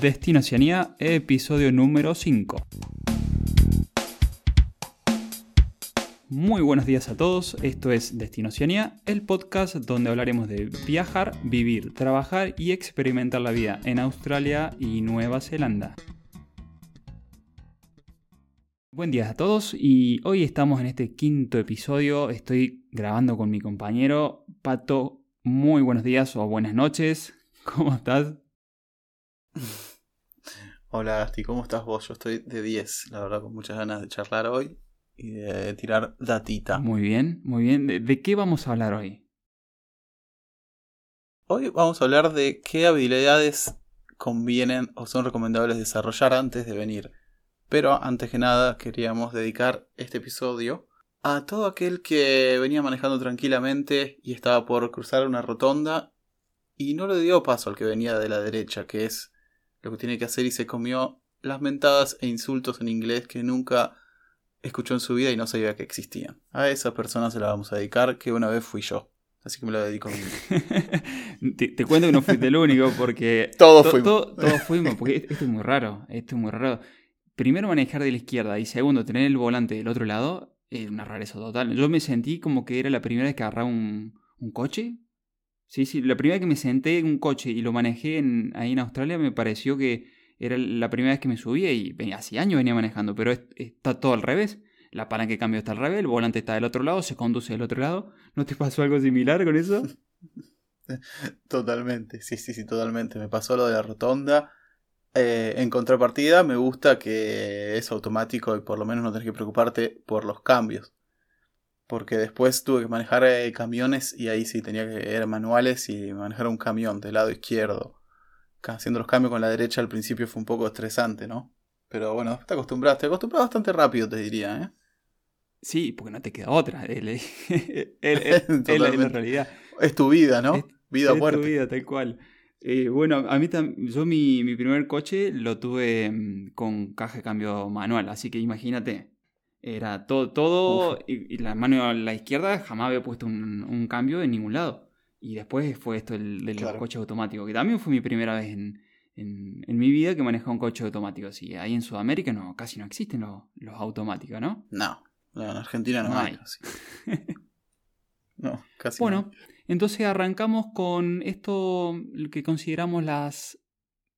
Destino Oceanía, episodio número 5. Muy buenos días a todos, esto es Destino Oceanía, el podcast donde hablaremos de viajar, vivir, trabajar y experimentar la vida en Australia y Nueva Zelanda. Buen día a todos y hoy estamos en este quinto episodio, estoy grabando con mi compañero Pato. Muy buenos días o buenas noches, ¿cómo estás? Hola Gasti, ¿cómo estás vos? Yo estoy de 10, la verdad, con muchas ganas de charlar hoy y de tirar datita. Muy bien, muy bien. ¿De, qué vamos a hablar hoy? Hoy vamos a hablar de qué habilidades convienen o son recomendables desarrollar antes de venir. Pero antes que nada queríamos dedicar este episodio a todo aquel que venía manejando tranquilamente y estaba por cruzar una rotonda y no le dio paso al que venía de la derecha, que es lo que tiene que hacer y se comió las mentadas e insultos en inglés que nunca escuchó en su vida y no sabía que existían. A esa persona se la vamos a dedicar, que una vez fui yo. Así que me la dedico a mí. te, cuento que no fuiste el único porque... todos fuimos. todos fuimos, porque esto es muy raro. Esto es muy raro. Primero manejar de la izquierda y segundo tener el volante del otro lado es una rareza total. Yo me sentí como que era la primera vez que agarraba un, un coche. Sí, sí, la primera vez que me senté en un coche y lo manejé ahí en Australia me pareció que era la primera vez que me subía y hace años venía manejando, pero está todo al revés. La palanca de cambio está al revés, el volante está del otro lado, se conduce del otro lado. ¿No te pasó algo similar con eso? totalmente, sí, sí, sí, totalmente. Me pasó lo de la rotonda. Eh, en contrapartida, me gusta que es automático y por lo menos no tenés que preocuparte por los cambios. Porque después tuve que manejar eh, camiones y ahí sí tenía que ir manuales y manejar un camión del lado izquierdo haciendo los cambios con la derecha al principio fue un poco estresante, ¿no? Pero bueno, te acostumbraste, te acostumbraste bastante rápido, te diría, ¿eh? Sí, porque no te queda otra. Es la realidad. Es tu vida, ¿no? vida es tu vida, tal cual. Eh, bueno, a mí yo mi, mi, primer coche lo tuve mm, con caja de cambio manual, así que imagínate, era todo, todo y, la mano a la izquierda jamás había puesto un, un cambio en ningún lado. Y después fue esto del, del coche automático, que también fue mi primera vez en, en, mi vida que manejé un coche automático. Sí, ahí en Sudamérica no, casi no existen los, los automáticos, ¿no? No, en Argentina no, hay. no, casi Bueno, entonces arrancamos con esto que consideramos las,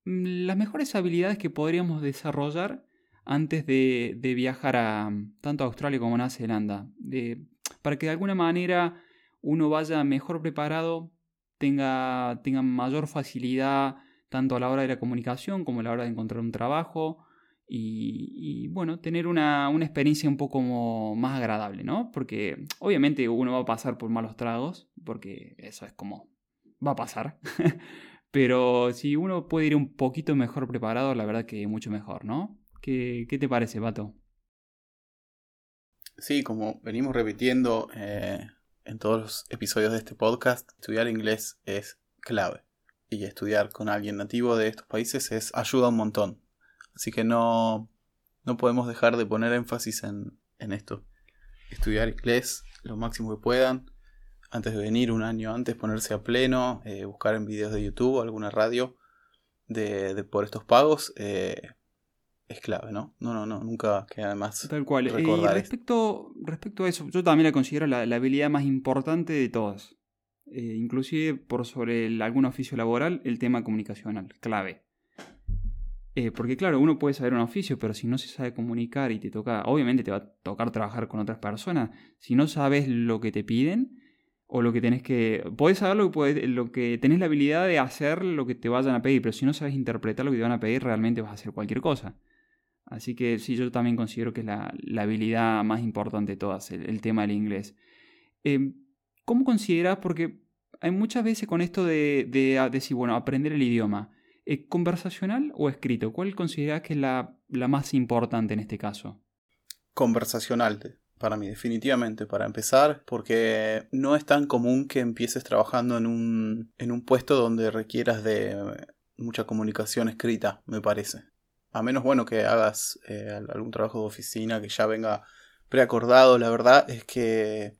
las mejores habilidades que podríamos desarrollar antes de, de viajar a tanto a Australia como a Nueva Zelanda. De, para que de alguna manera uno vaya mejor preparado, tenga, tenga mayor facilidad tanto a la hora de la comunicación como a la hora de encontrar un trabajo y, bueno, tener una, una, experiencia un poco más agradable, ¿no? Porque obviamente uno va a pasar por malos tragos, porque eso es como va a pasar. Pero si uno puede ir un poquito mejor preparado, la verdad que mucho mejor, ¿no? ¿Qué, te parece, Pato? Sí, como venimos repitiendo, eh, en todos los episodios de este podcast, estudiar inglés es clave. Y estudiar con alguien nativo de estos países es ayuda un montón. Así que no, no podemos dejar de poner énfasis en, en esto. Estudiar inglés lo máximo que puedan. Antes de venir, un año antes, ponerse a pleno, eh, buscar en videos de YouTube o alguna radio de, de por estos pagos. Eh, es clave, ¿no? No, no, no, nunca queda más. Tal cual. Y respecto, respecto a eso, yo también la considero la, habilidad más importante de todas. Eh, inclusive por sobre algún oficio laboral, el tema comunicacional, clave. Eh, porque claro, uno puede saber un oficio, pero si no se sabe comunicar y te toca, obviamente te va a tocar trabajar con otras personas, si no sabes lo que te piden o lo que tenés que... Podés saber lo que, lo que tenés la habilidad de hacer lo que te vayan a pedir, pero si no sabes interpretar lo que te van a pedir, realmente vas a hacer cualquier cosa. Así que sí, yo también considero que es la, habilidad más importante de todas, el, tema del inglés. Em, ¿Cómo consideras? Porque hay muchas veces con esto de, decir, bueno, aprender el idioma. ¿Conversacional o escrito? ¿Cuál consideras que es la, más importante en este caso? Conversacional, para mí, definitivamente, para empezar, porque no es tan común que empieces trabajando en un, en un puesto donde requieras de mucha comunicación escrita, me parece. A menos, bueno, que hagas eh, algún trabajo de oficina que ya venga preacordado. La verdad es que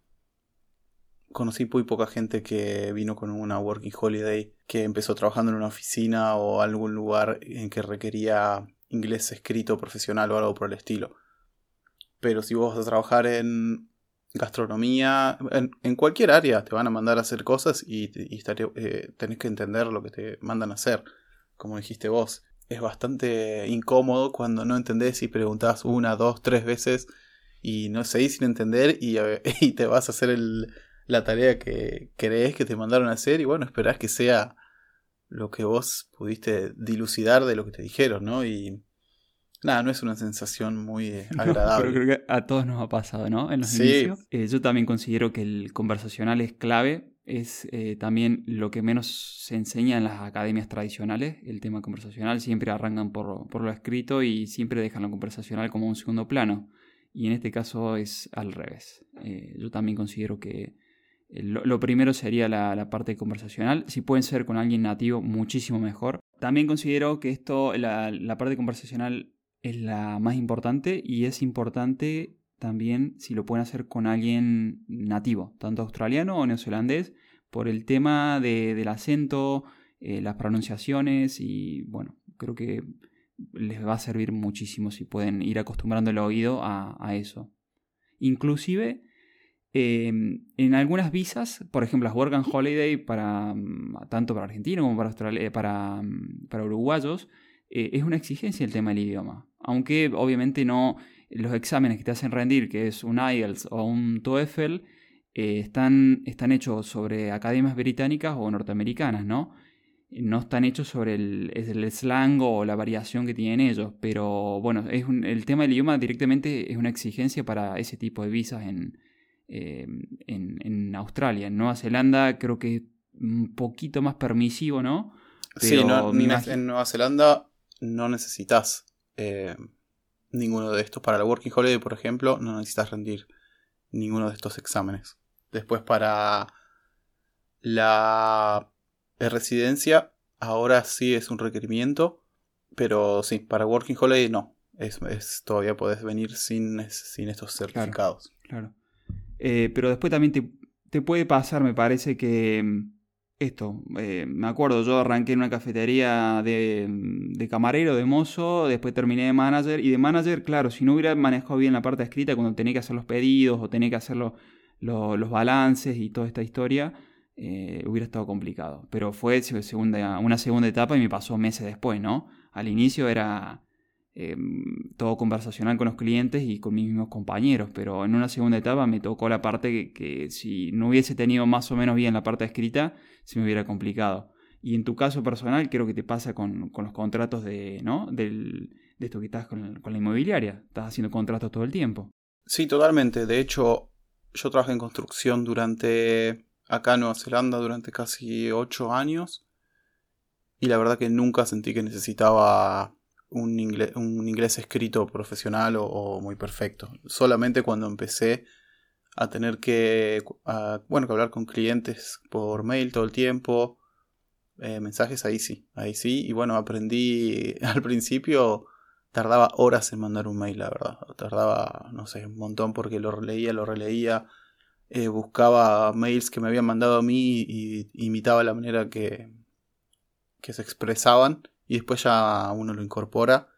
conocí muy poca gente que vino con una working holiday, que empezó trabajando en una oficina o algún lugar en que requería inglés escrito profesional o algo por el estilo. Pero si vos vas a trabajar en gastronomía, en, cualquier área te van a mandar a hacer cosas y, eh, tenés que entender lo que te mandan a hacer, como dijiste vos. Es bastante incómodo cuando no entendés y preguntás una, dos, tres veces y no seguís sin entender y, y te vas a hacer el, la tarea que crees que te mandaron a hacer y bueno, esperás que sea lo que vos pudiste dilucidar de lo que te dijeron, ¿no? Y nada, no es una sensación muy agradable. pero creo que a todos nos ha pasado, ¿no? En los inicios. Eh, yo también considero que el conversacional es clave. Es eh, también lo que menos se enseña en las academias tradicionales. El tema conversacional siempre arrancan por, por lo escrito y siempre dejan lo conversacional como un segundo plano. Y en este caso es al revés. Eh, yo también considero que lo, primero sería la, parte conversacional. Si pueden ser con alguien nativo, muchísimo mejor. También considero que esto, la, la parte conversacional es la más importante y es importante también si lo pueden hacer con alguien nativo, tanto australiano o neozelandés, por el tema del acento, eh, las pronunciaciones y bueno, creo que les va a servir muchísimo si pueden ir acostumbrando el oído a, eso. Inclusive Em, en algunas visas, por ejemplo, las Work and Holiday, para, mm, tanto para argentinos como para, eh, para, mm, para uruguayos, eh, es una exigencia el tema del idioma. Aunque obviamente no los exámenes que te hacen rendir, que es un IELTS o un TOEFL, eh, están, están hechos sobre academias británicas o norteamericanas, ¿no? No están hechos sobre el, el slang o la variación que tienen ellos, pero bueno, es el tema del idioma directamente es una exigencia para ese tipo de visas en, Em, en, Australia. En Nueva Zelanda creo que un poquito más permisivo, ¿no? sí, en Nueva Zelanda no necesitas eh, ninguno de estos. Para la Working Holiday, por ejemplo, no necesitas rendir ninguno de estos exámenes. Después para la residencia, ahora sí es un requerimiento, pero sí, para Working Holiday no. Es, todavía puedes venir sin, sin estos certificados. claro. Eh, pero después también te, puede pasar, me parece que mm, esto, eh, me acuerdo, yo arranqué en una cafetería de, de, camarero, de mozo, después terminé de manager, y de manager, claro, si no hubiera manejado bien la parte escrita, cuando tenía que hacer los pedidos o tenía que hacer los balances y toda esta historia, eh, hubiera estado complicado. Pero fue segunda, una segunda etapa y me pasó meses después, ¿no? Al inicio era Em, todo conversacional con los clientes y con mis mismos compañeros, pero en una segunda etapa me tocó la parte que, si no hubiese tenido más o menos bien la parte escrita, se me hubiera complicado. Y en tu caso personal, creo que te pasa con, los contratos de, ¿no? de esto que estás con, la inmobiliaria. Estás haciendo contratos todo el tiempo. Sí, totalmente. De hecho, yo trabajé en construcción durante, acá en Nueva Zelanda, durante casi ocho años. Y la verdad que nunca sentí que necesitaba un inglés, un inglés escrito profesional o, muy perfecto. Solamente cuando empecé a tener que, bueno, hablar con clientes por mail todo el tiempo, eh, mensajes, ahí sí, ahí sí. Y bueno, aprendí al principio, tardaba horas en mandar un mail, la verdad. Tardaba, no sé, un montón porque lo releía, lo releía. Eh, buscaba mails que me habían mandado a mí y imitaba la manera que, que se expresaban y después ya uno lo incorpora.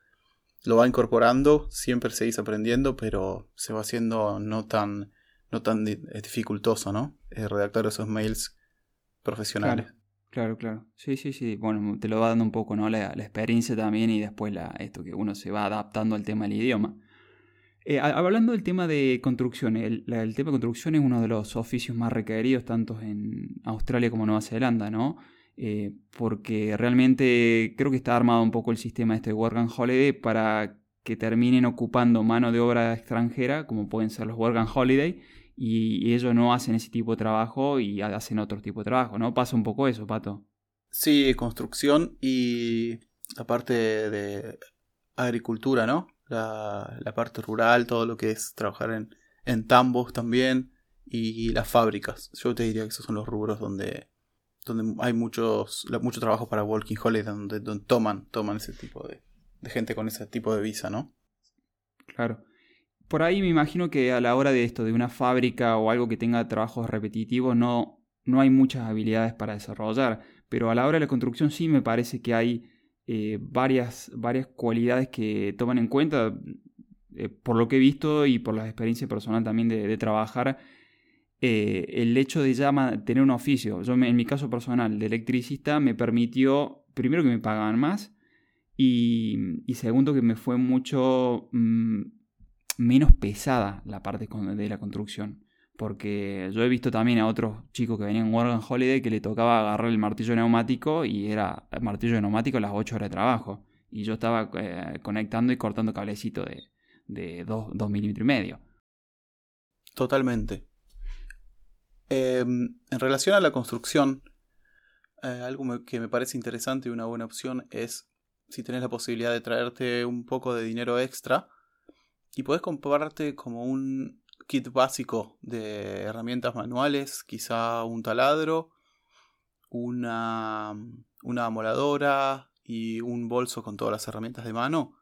Lo va incorporando, siempre seguís aprendiendo, pero se va haciendo no tan, no tan dificultoso, ¿no? Eh, redactar esos mails profesionales. Claro, claro, Sí, sí, sí. Bueno, te lo va dando un poco, ¿no? La, experiencia también y después la, esto que uno se va adaptando al tema del idioma. Eh, hablando del tema de construcción, el, el, tema de construcción es uno de los oficios más requeridos tanto en Australia como Nueva Zelanda, ¿no? Eh, porque realmente creo que está armado un poco el sistema este de Work and Holiday para que terminen ocupando mano de obra extranjera, como pueden ser los Work and Holiday, y, ellos no hacen ese tipo de trabajo y hacen otro tipo de trabajo, ¿no? Pasa un poco eso, Pato. Sí, construcción y la parte de agricultura, ¿no? La, parte rural, todo lo que es trabajar en, en tambos también y las fábricas. Yo te diría que esos son los rubros donde donde hay muchos, mucho trabajo para Walking Holiday, donde, donde toman, toman ese tipo de, de gente con ese tipo de visa, ¿no? Claro. por ahí me imagino que a la hora de esto, de una fábrica o algo que tenga trabajos repetitivos, no, no hay muchas habilidades para desarrollar. Pero a la hora de la construcción sí me parece que hay eh, varias, varias cualidades que toman en cuenta, eh, por lo que he visto y por la experiencia personal también de, trabajar, eh, el hecho de ya tener un oficio. Yo en mi caso personal de electricista me permitió, primero que me pagaban más y, segundo que me fue mucho... Mm, menos pesada la parte de la construcción. Porque yo he visto también a otros chicos que venían en Morgan Holiday que le tocaba agarrar el martillo neumático y era el martillo de neumático las 8 horas de trabajo. Y yo estaba eh, conectando y cortando cablecito de 2 milímetros y medio. Totalmente. Em, en relación a la construcción, eh, algo que me parece interesante y una buena opción es si tenés la posibilidad de traerte un poco de dinero extra, y puedes comprarte como un kit básico de herramientas manuales, quizá un taladro, una, una amoladora y un bolso con todas las herramientas de mano.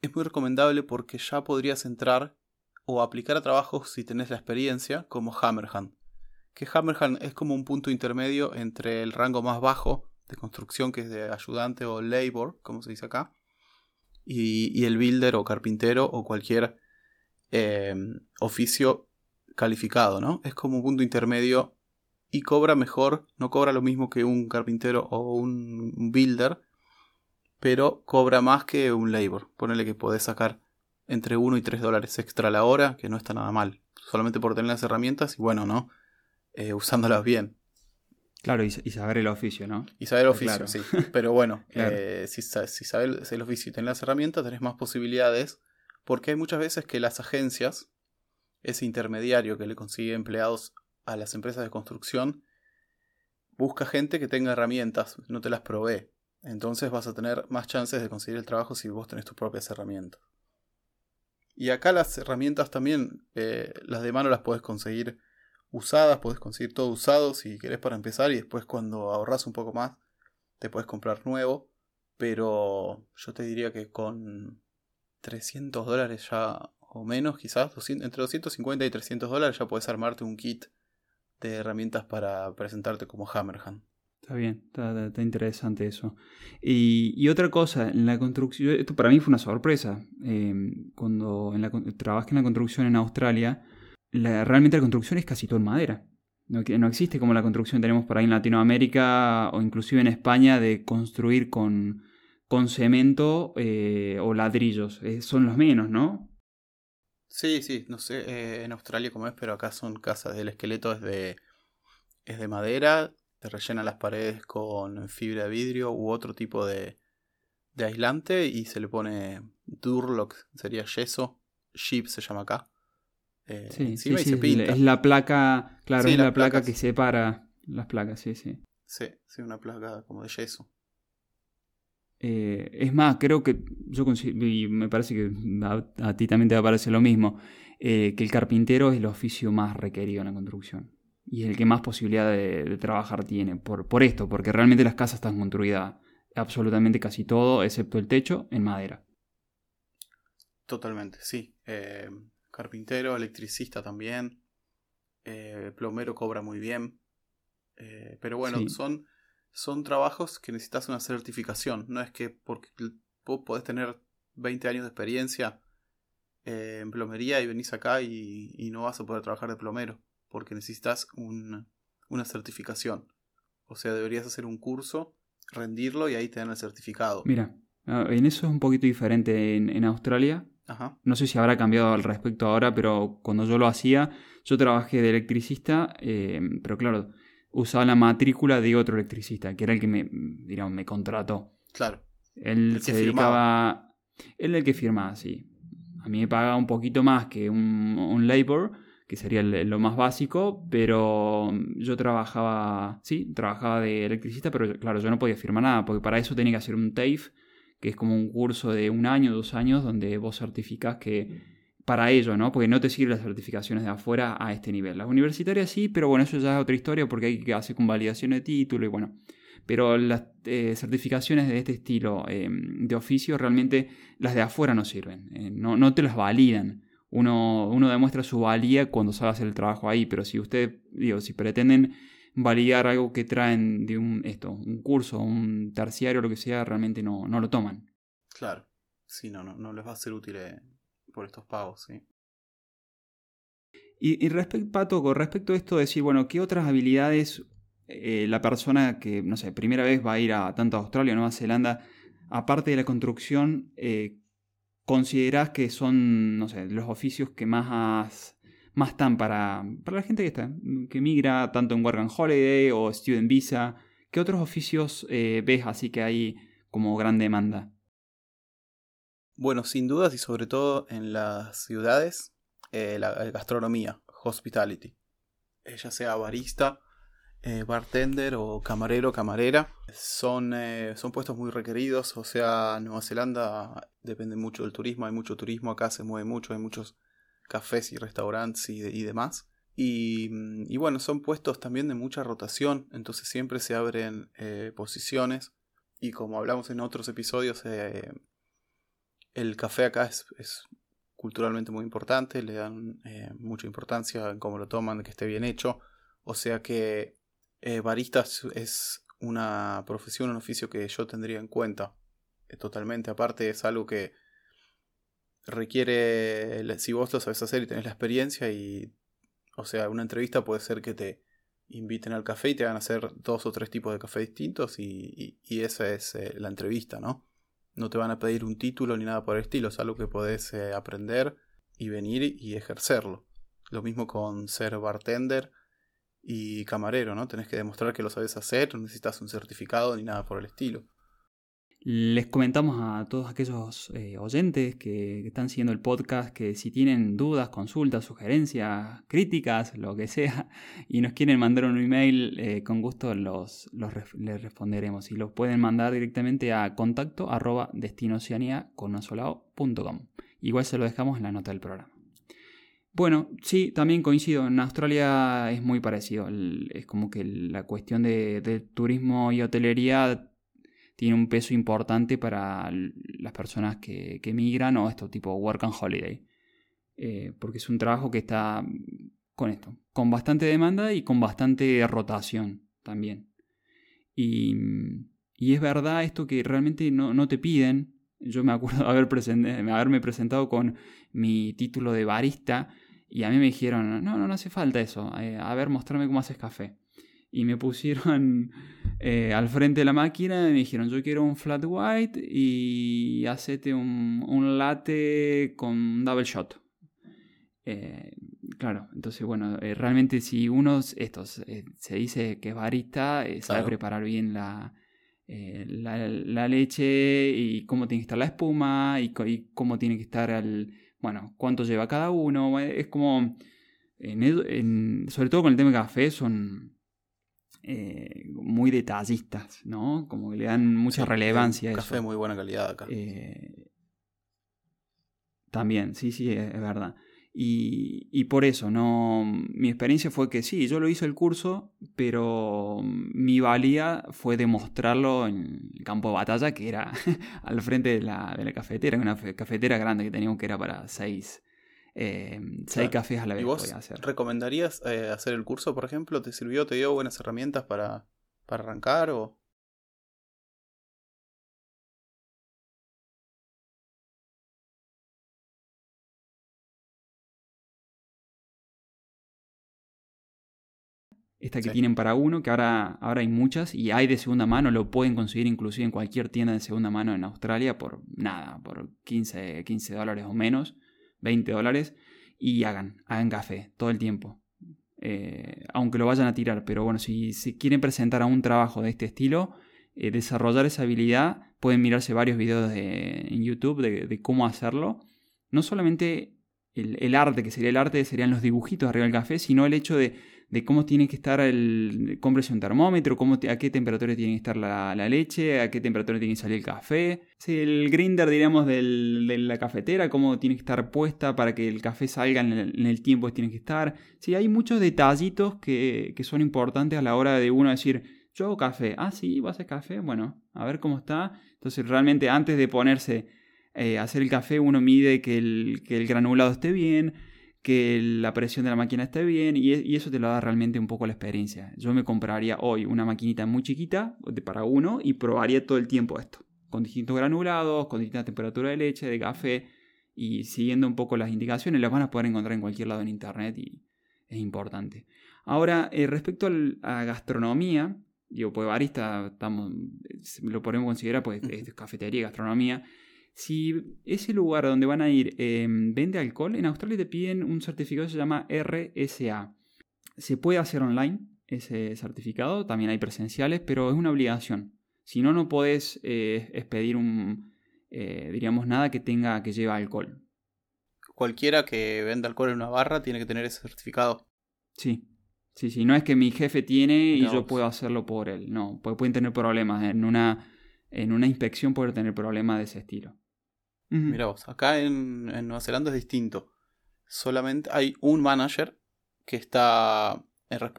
Es muy recomendable porque ya podrías entrar o aplicar a trabajos si tenés la experiencia como Hammerhand. Que Hammerhand es como un punto intermedio entre el rango más bajo de construcción que es de ayudante o labor, como se dice acá, y, el builder o carpintero o cualquier eh, oficio calificado, ¿no? Es como un punto intermedio y cobra mejor, no cobra lo mismo que un carpintero o un, builder, pero cobra más que un labor. Ponele que podés sacar entre 1 y 3 dólares extra a la hora, que no está nada mal. Solamente por tener las herramientas y bueno, ¿no? Eh, usándolas bien. Claro, y, saber el oficio, ¿no? Y saber el oficio, sí. Pero bueno, eh, si, si, sabes el oficio y tenés las herramientas, tenés más posibilidades. Porque hay muchas veces que las agencias, ese intermediario que le consigue empleados a las empresas de construcción, busca gente que tenga herramientas, no te las provee. Entonces vas a tener más chances de conseguir el trabajo si vos tenés tus propias herramientas. Y acá las herramientas también, eh, las de mano las puedes conseguir usadas, puedes conseguir todo usado si querés para empezar y después cuando ahorras un poco más te puedes comprar nuevo. Pero yo te diría que con 300 dólares ya o menos quizás, entre 250 y 300 dólares ya puedes armarte un kit de herramientas para presentarte como Hammerhand. Está bien, está, interesante eso. Y, otra cosa, en la construcción, esto para mí fue una sorpresa. Eh, cuando en la, trabajé en la construcción en Australia, realmente la construcción es casi todo en madera. No, no, existe como la construcción que tenemos por ahí en Latinoamérica o inclusive en España de construir con, con cemento eh, o ladrillos. Eh, son los menos, ¿no? Sí, sí, no sé eh, en Australia cómo es, pero acá son casas. El esqueleto es de, es de madera, te rellena las paredes con fibra de vidrio u otro tipo de, de aislante y se le pone Durlock, sería yeso. Sheep se llama acá. Eh, sí, sí, Es la placa, claro, es la, placa que separa las placas, sí, sí. Sí, sí, una placa como de yeso. Eh, es más, creo que yo y me parece que a, ti también te va a parecer lo mismo, eh, que el carpintero es el oficio más requerido en la construcción. Y el que más posibilidad de, trabajar tiene. Por, por, esto, porque realmente las casas están construidas absolutamente casi todo, excepto el techo, en madera. Totalmente, sí carpintero, electricista también, eh, plomero cobra muy bien. Eh, pero bueno, son, son trabajos que necesitas una certificación. No es que porque vos podés tener 20 años de experiencia eh, en plomería y venís acá y, no vas a poder trabajar de plomero. Porque necesitas una certificación. O sea, deberías hacer un curso, rendirlo y ahí te dan el certificado. Mira, ah, en eso es un poquito diferente en, en Australia. No sé si habrá cambiado al respecto ahora, pero cuando yo lo hacía, yo trabajé de electricista, eh, pero claro, usaba la matrícula de otro electricista, que era el que me, digamos, me contrató. Claro. Él se dedicaba. Él el que firmaba, sí. A mí me pagaba un poquito más que un, un labor, que sería lo más básico, pero yo trabajaba, sí, trabajaba de electricista, pero claro, yo no podía firmar nada, porque para eso tenía que hacer un TAFE que es como un curso de un año, dos años, donde vos certificás que para ello, ¿no? Porque no te sirven las certificaciones de afuera a este nivel. Las universitarias sí, pero bueno, eso ya es otra historia porque hay que hacer con validación de título y bueno. Pero las eh, certificaciones de este estilo em, de oficio realmente las de afuera no sirven, eh, no, no, te las validan. Uno, uno, demuestra su valía cuando sabe hacer el trabajo ahí, pero si usted, digo, si pretenden validar algo que traen de un, esto, un curso, un terciario, lo que sea, realmente no, no lo toman. Claro, sí, no, no, no les va a ser útil eh, por estos pagos, sí. Y, y respecto, Pato, con respecto a esto, decir, bueno, ¿qué otras habilidades eh, la persona que, no sé, primera vez va a ir a tanto a Australia o Nueva Zelanda, aparte de la construcción, eh, considerás que son, no sé, los oficios que más, más están para, para la gente que está, que migra tanto en Work Holiday o Student Visa? ¿Qué otros oficios eh, ves así que hay como gran demanda? Bueno, sin dudas y sobre todo en las ciudades, la gastronomía, hospitality. ya sea barista, eh, bartender o camarero, camarera. Son, eh, son puestos muy requeridos, o sea, Nueva Zelanda depende mucho del turismo, hay mucho turismo, acá se mueve mucho, hay muchos cafés y restaurantes y, demás. Y, y, bueno, son puestos también de mucha rotación, entonces siempre se abren eh, posiciones. Y como hablamos en otros episodios, el café acá es, es, culturalmente muy importante, le dan mucha importancia en cómo lo toman, que esté bien hecho. O sea que eh, barista es una profesión, un oficio que yo tendría en cuenta. Eh, totalmente. Aparte es algo que requiere, si vos lo sabes hacer y tenés la experiencia y, o sea, una entrevista puede ser que te inviten al café y te hagan hacer dos o tres tipos de café distintos y, esa es eh, la entrevista, ¿no? No te van a pedir un título ni nada por el estilo, es algo que podés aprender y venir y ejercerlo. Lo mismo con ser bartender y camarero, ¿no? Tenés que demostrar que lo sabes hacer, no necesitas un certificado ni nada por el estilo. Les comentamos a todos aquellos eh, oyentes que, están siguiendo el podcast que si tienen dudas, consultas, sugerencias, críticas, lo que sea, y nos quieren mandar un email, eh, con gusto los, les responderemos. Y los pueden mandar directamente a contacto arroba con Igual se lo dejamos en la nota del programa. Bueno, sí, también coincido. En Australia es muy parecido. Es como que la cuestión de, turismo y hotelería tiene un peso importante para las personas que, que migran o esto tipo work and holiday. Eh, porque es un trabajo que está con esto, con bastante demanda y con bastante rotación también. Y, y es verdad esto que realmente no, te piden. Yo me acuerdo de haber haberme presentado con mi título de barista y a mí me dijeron, no, no, no hace falta eso. Eh, a ver, mostrame cómo haces café. Y me pusieron eh, al frente de la máquina y me dijeron, yo quiero un flat white y hacete un, un latte con double shot. Eh, claro, entonces bueno, realmente si uno estos, se dice que es barista, sabe preparar bien la, la, la, leche y cómo tiene que estar la espuma y, y cómo tiene que estar el, bueno, cuánto lleva cada uno. Es como, sobre todo con el tema de café, son eh, muy detallistas, ¿no? Como que le dan mucha relevancia a eso. Café de muy buena calidad acá. Eh, también, sí, sí, es verdad. Y, por eso, no, mi experiencia fue que sí, yo lo hice el curso, pero mi valía fue demostrarlo en el campo de batalla, que era al frente de la, de la cafetera, una cafetera grande que teníamos que era para seis, eh, seis cafés a la vez. ¿Y vos recomendarías eh, hacer el curso, por ejemplo? ¿Te sirvió, te dio buenas herramientas para, para arrancar o...? Esta que tienen para uno, que ahora, ahora hay muchas y hay de segunda mano, lo pueden conseguir inclusive en cualquier tienda de segunda mano en Australia por nada, por 15, 15 dólares o menos, 20 dólares, y hagan, hagan café todo el tiempo. Eh, aunque lo vayan a tirar, pero bueno, si, si quieren presentar a un trabajo de este estilo, eh, desarrollar esa habilidad, pueden mirarse varios videos de, en YouTube de, cómo hacerlo. No solamente el, el, arte, que sería el arte, serían los dibujitos arriba del café, sino el hecho de de cómo tiene que estar el. cómprese un termómetro, cómo a qué temperatura tiene que estar la, leche, a qué temperatura tiene que salir el café. Sí, el grinder, diríamos, de la cafetera, cómo tiene que estar puesta para que el café salga en el, tiempo que tiene que estar. Sí, hay muchos detallitos que, son importantes a la hora de uno decir, yo hago café. Ah, sí, vos haces café. Bueno, a ver cómo está. Entonces, realmente antes de ponerse eh, a hacer el café, uno mide que el, que el, granulado esté bien, que la presión de la máquina esté bien, y, y, eso te lo da realmente un poco la experiencia. Yo me compraría hoy una maquinita muy chiquita para uno y probaría todo el tiempo esto, con distintos granulados, con distintas temperaturas de leche, de café, y siguiendo un poco las indicaciones, las van a poder encontrar en cualquier lado en internet y es importante. Ahora, eh, respecto a gastronomía, digo, pues barista estamos, lo podemos considerar pues es cafetería, gastronomía. Si ese lugar donde van a ir em, vende alcohol, en Australia te piden un certificado que se llama RSA. Se puede hacer online ese certificado, también hay presenciales, pero es una obligación. Si no, no podés eh, expedir un, eh, diríamos, nada que tenga que lleve alcohol. Cualquiera que venda alcohol en una barra tiene que tener ese certificado. Sí, Sí, sí, no es que mi jefe tiene y yo puedo hacerlo por él. No, pueden tener problemas. En una, en una inspección pueden tener problemas de ese estilo. Mira vos, acá en, Nueva Zelanda es distinto. Solamente hay un manager que está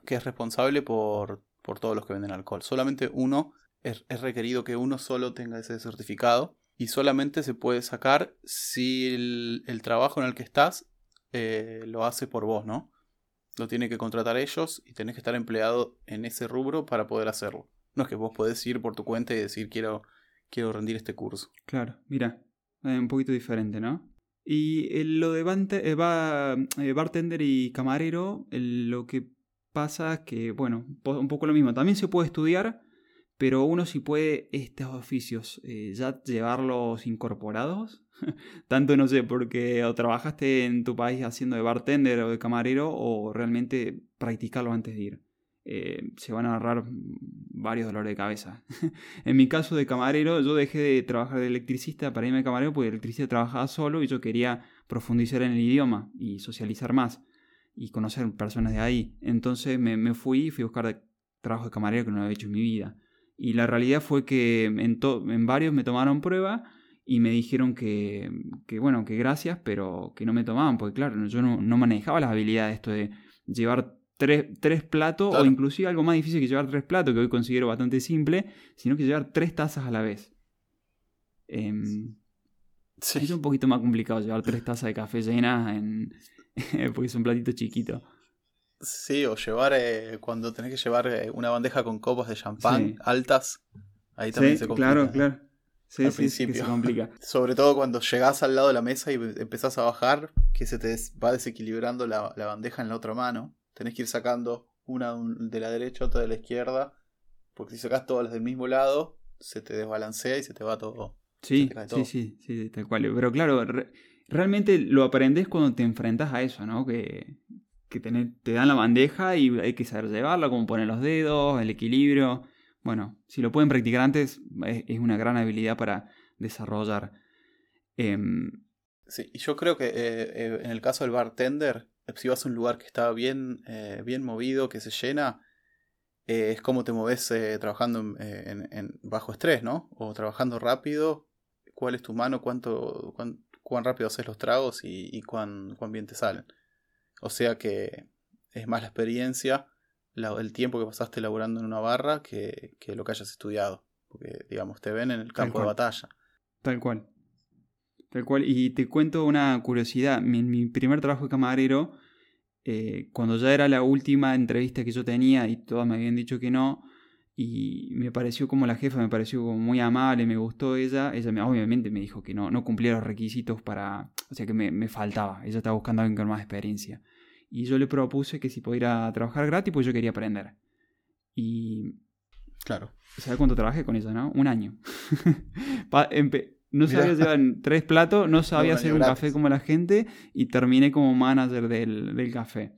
que es responsable por, por todos los que venden alcohol. Solamente uno es, requerido que uno solo tenga ese certificado y solamente se puede sacar si el, trabajo en el que estás eh, lo hace por vos, ¿no? lo tienen que contratar ellos y tenés que estar empleado en ese rubro para poder hacerlo. No es que vos podés ir por tu cuenta y decir quiero, quiero rendir este curso. Claro, mira, un poquito diferente, ¿no? Y lo de eh, eh, bartender y camarero, lo que pasa que, bueno, un poco lo mismo. También se puede estudiar, pero uno sí puede estos oficios eh, ya llevarlos incorporados Tanto no sé, porque o trabajaste en tu país haciendo de bartender o de camarero o realmente practicarlo antes de ir. Eh, se van a ahorrar varios dolores de cabeza. en mi caso de camarero, yo dejé de trabajar de electricista para irme de camarero porque el electricista trabajaba solo y yo quería profundizar en el idioma y socializar más y conocer personas de ahí. Entonces me, fui y fui a buscar trabajo de camarero que no había hecho en mi vida. Y la realidad fue que en, varios me tomaron prueba y me dijeron que, que, bueno, que gracias, pero que no me tomaban, porque claro, yo no, no manejaba las habilidades esto de llevar tres, tres platos, o inclusive algo más difícil que llevar tres platos, que hoy considero bastante simple, sino que llevar tres tazas a la vez. Em, es un poquito más complicado llevar tres tazas de café llenas en, porque es un platito chiquito. Sí, o llevar, eh, cuando tenés que llevar eh, una bandeja con copas de champán altas, ahí también se complica. Claro, claro. Sí, al principio. se complica. Sobre todo cuando llegás al lado de la mesa y empezás a bajar, que se te va desequilibrando la, bandeja en la otra mano. Tenés que ir sacando una de la derecha, otra de la izquierda. Porque si sacás todas las del mismo lado, se te desbalancea y se te va todo. Sí, sí, sí, sí, tal cual. Pero claro, realmente lo aprendes cuando te enfrentas a eso, ¿no? Que, que te dan la bandeja y hay que saber llevarla, cómo poner los dedos, el equilibrio. Bueno, si lo pueden practicar antes, es, una gran habilidad para desarrollar. Em, sí, y yo creo que eh, eh, en el caso del bartender, si vas a un lugar que está bien, eh, bien movido, que se llena, es como te moves trabajando en, bajo estrés, ¿no? O trabajando rápido, cuál es tu mano, cuánto, cuán, rápido haces los tragos y, cuán, cuán bien te salen. O sea que es más la experiencia el tiempo que pasaste laburando en una barra que, lo que hayas estudiado. Porque, digamos, te ven en el campo de batalla. Tal cual. Tal cual. Y te cuento una curiosidad. Mi, mi primer trabajo de camarero, eh, cuando ya era la última entrevista que yo tenía y todas me habían dicho que no, y me pareció como la jefa, me pareció como muy amable, me gustó ella, ella me, obviamente me dijo que no, no cumplía los requisitos para, o sea que me, me faltaba, ella estaba buscando a alguien con más experiencia. Y yo le propuse que si pudiera trabajar gratis, pues yo quería aprender. Y. Claro. ¿Sabes cuánto trabajé con ella, no? Un año. no sabía llevar tres platos, no sabía hacer un café como la gente y terminé como manager del, café.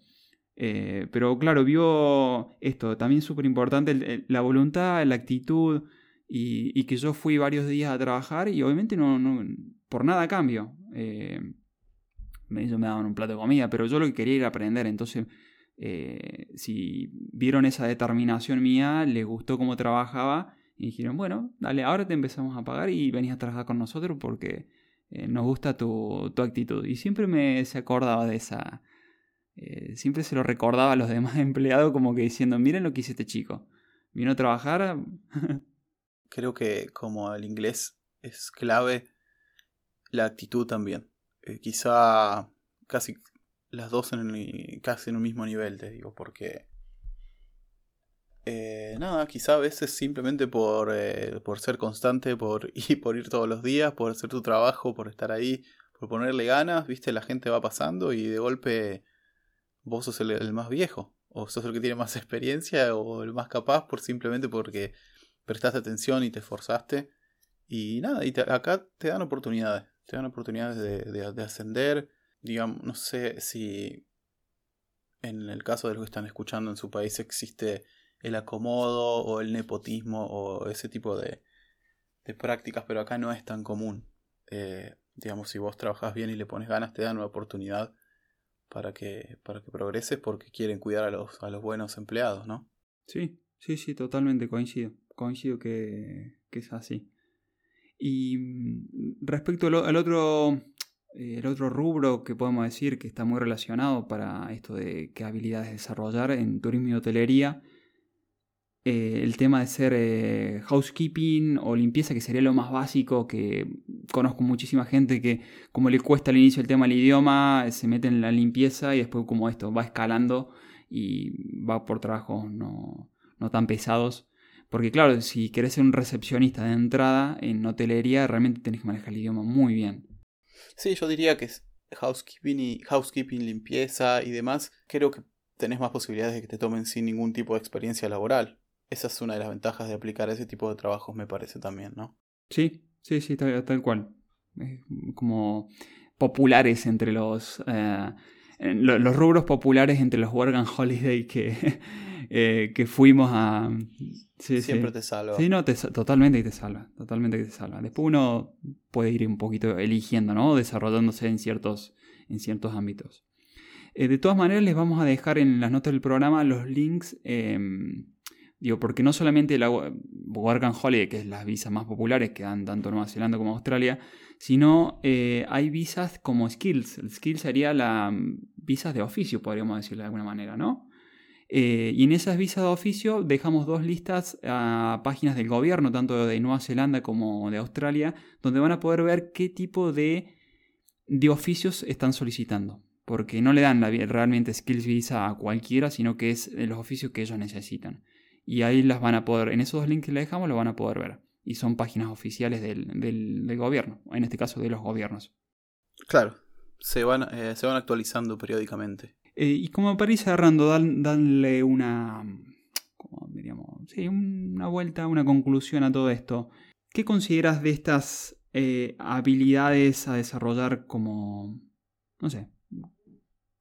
Eh, pero claro, vio esto, también súper importante, la voluntad, la actitud y, que yo fui varios días a trabajar y obviamente no, no por nada cambio. Eh, ellos me daban un plato de comida, pero yo lo que quería era aprender, entonces eh, si vieron esa determinación mía, les gustó cómo trabajaba y dijeron, bueno, dale, ahora te empezamos a pagar y venís a trabajar con nosotros porque eh, nos gusta tu, tu, actitud. Y siempre me se acordaba de esa, eh, siempre se lo recordaba a los demás empleados como que diciendo, miren lo que hizo este chico. vino a trabajar. Creo que como el inglés es clave, la actitud también. Eh, quizá casi las dos en casi en un mismo nivel, te digo, porque eh, nada, quizá a veces simplemente por, eh, por ser constante, por, y por ir todos los días, por hacer tu trabajo, por estar ahí, por ponerle ganas, viste, la gente va pasando y de golpe vos sos el, más viejo, o sos el que tiene más experiencia, o el más capaz, por simplemente porque prestaste atención y te esforzaste. Y nada, y acá te dan oportunidades, te dan oportunidades de, de ascender, digamos, no sé si en el caso de los que están escuchando en su país existe el acomodo o el nepotismo o ese tipo de, prácticas, pero acá no es tan común. Eh, digamos, si vos trabajas bien y le pones ganas, te dan una oportunidad para que, para que progreses porque quieren cuidar a los, a los buenos empleados, ¿no? Sí, sí, sí, totalmente coincido. Coincido que, es así. Y mm, respecto al, otro, eh, el otro rubro que podemos decir que está muy relacionado para esto de qué habilidades desarrollar en turismo y hotelería, eh, el tema de ser eh, housekeeping o limpieza, que sería lo más básico, que conozco muchísima gente que como le cuesta al inicio el tema del idioma, se mete en la limpieza y después como esto va escalando y va por trabajos no, no tan pesados. Porque claro, si querés ser un recepcionista de entrada en hotelería, realmente tenés que manejar el idioma muy bien. Sí, yo diría que housekeeping y housekeeping, limpieza y demás, creo que tenés más posibilidades de que te tomen sin ningún tipo de experiencia laboral. Esa es una de las ventajas de aplicar ese tipo de trabajos, me parece también, ¿no? Sí, sí, sí, tal, cual. como populares entre los, eh, los rubros populares entre los Work and Holiday que, eh, que fuimos a... Siempre te salva. Sí, no, totalmente te salva, totalmente te salva. Después uno puede ir un poquito eligiendo, ¿no? Desarrollándose en ciertos, en ciertos ámbitos. Eh, de todas maneras, les vamos a dejar en las notas del programa los links em, Digo, porque no solamente la Work and Holiday, que es las visas más populares que dan tanto Nueva Zelanda como Australia, sino eh, hay visas como Skills. El Skills sería la mm, visas de oficio, podríamos decirlo de alguna manera, ¿no? Eh, y en esas visas de oficio dejamos dos listas a páginas del gobierno, tanto de Nueva Zelanda como de Australia, donde van a poder ver qué tipo de, de oficios están solicitando. Porque no le dan realmente Skills Visa a cualquiera, sino que es los oficios que ellos necesitan y ahí las van a poder, en esos dos links que les dejamos lo van a poder ver. Y son páginas oficiales del, del, gobierno, en este caso de los gobiernos. Claro, se van, eh, se van actualizando periódicamente. Eh, y como para ir cerrando, darle una, como diríamos, sí, una vuelta, una conclusión a todo esto. ¿Qué consideras de estas eh, habilidades a desarrollar como, no sé,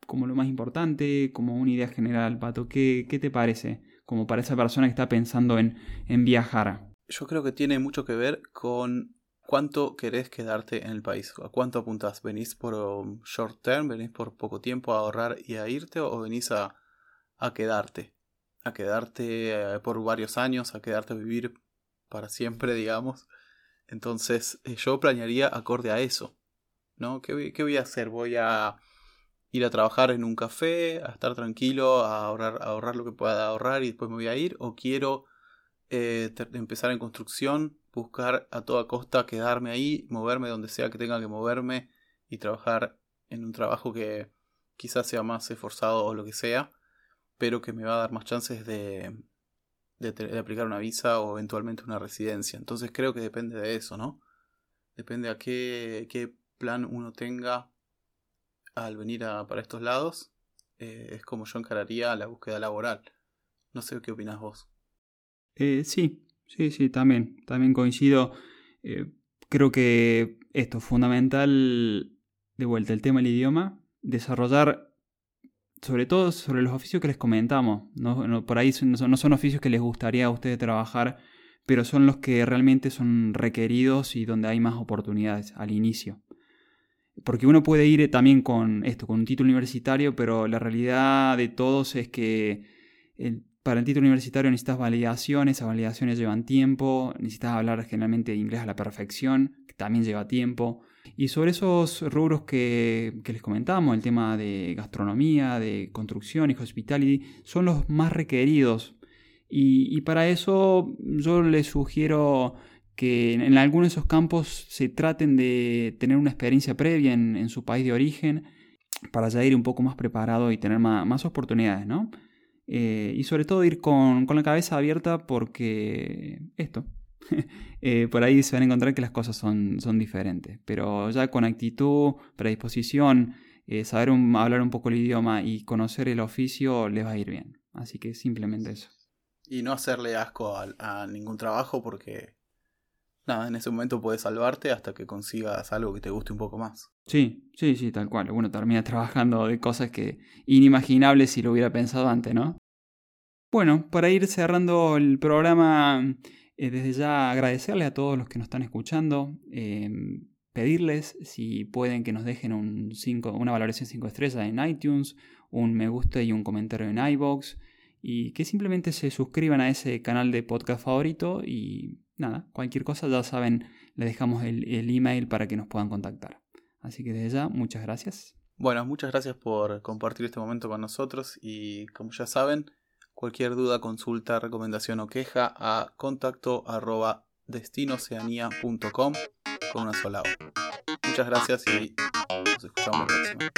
como lo más importante, como una idea general, Pato? ¿Qué, qué te parece? Como para esa persona que está pensando en, en viajar? Yo creo que tiene mucho que ver con cuánto querés quedarte en el país. ¿A cuánto apuntás? ¿Venís por um, short term? ¿Venís por poco tiempo a ahorrar y a irte? ¿O venís a, a quedarte? A quedarte eh, por varios años, a quedarte a vivir para siempre, digamos. Entonces eh, yo planearía acorde a eso. ¿No? ¿Qué, ¿Qué voy a hacer? Voy a ir a trabajar en un café, a estar tranquilo, a ahorrar, ahorrar lo que pueda ahorrar y después me voy a ir, o quiero eh, empezar en construcción, buscar a toda costa quedarme ahí, moverme donde sea que tenga que moverme y trabajar en un trabajo que quizás sea más esforzado o lo que sea, pero que me va a dar más chances de, de, aplicar una visa o eventualmente una residencia. Entonces creo que depende de eso, ¿no? Depende a qué, qué plan uno tenga al venir a, para estos lados, eh, es como yo encararía la búsqueda laboral. No sé qué opinas vos. Eh, sí, sí, sí, también, también coincido. Eh, creo que esto es fundamental, de vuelta, el tema del idioma, desarrollar sobre todo sobre los oficios que les comentamos. No, por ahí son, no son oficios que les gustaría a ustedes trabajar, pero son los que realmente son requeridos y donde hay más oportunidades al inicio. Porque uno puede ir también con esto, con un título universitario, pero la realidad de todos es que para el título universitario necesitas validaciones, esas validaciones llevan tiempo, necesitas hablar generalmente inglés a la perfección, que también lleva tiempo. Y sobre esos rubros que, que les comentamos, el tema de gastronomía, de construcción y hospitality, son los más requeridos. Y, para eso yo les sugiero que en, algunos de esos campos se traten de tener una experiencia previa en, su país de origen para ya ir un poco más preparado y tener más, oportunidades, ¿no? Eh, y sobre todo ir con, la cabeza abierta porque esto, eh, por ahí se van a encontrar que las cosas son, son diferentes. Pero ya con actitud, predisposición, eh, saber hablar un poco el idioma y conocer el oficio les va a ir bien. Así que simplemente eso. Y no hacerle asco a, ningún trabajo porque nada, en ese momento puedes salvarte hasta que consigas algo que te guste un poco más. Sí, sí, sí, tal cual. Bueno, termina trabajando de cosas que inimaginables si lo hubiera pensado antes, ¿no? Bueno, para ir cerrando el programa, eh, desde ya agradecerle a todos los que nos están escuchando, em, pedirles si pueden que nos dejen un una valoración 5 estrellas en iTunes, un me gusta y un comentario en iBox y que simplemente se suscriban a ese canal de podcast favorito y nada, cualquier cosa ya saben, les dejamos el, email para que nos puedan contactar. Así que desde ya, muchas gracias. Bueno, muchas gracias por compartir este momento con nosotros y como ya saben, cualquier duda, consulta, recomendación o queja a contacto arroba destinoceanía.com con una sola O. Muchas gracias y nos escuchamos la próxima.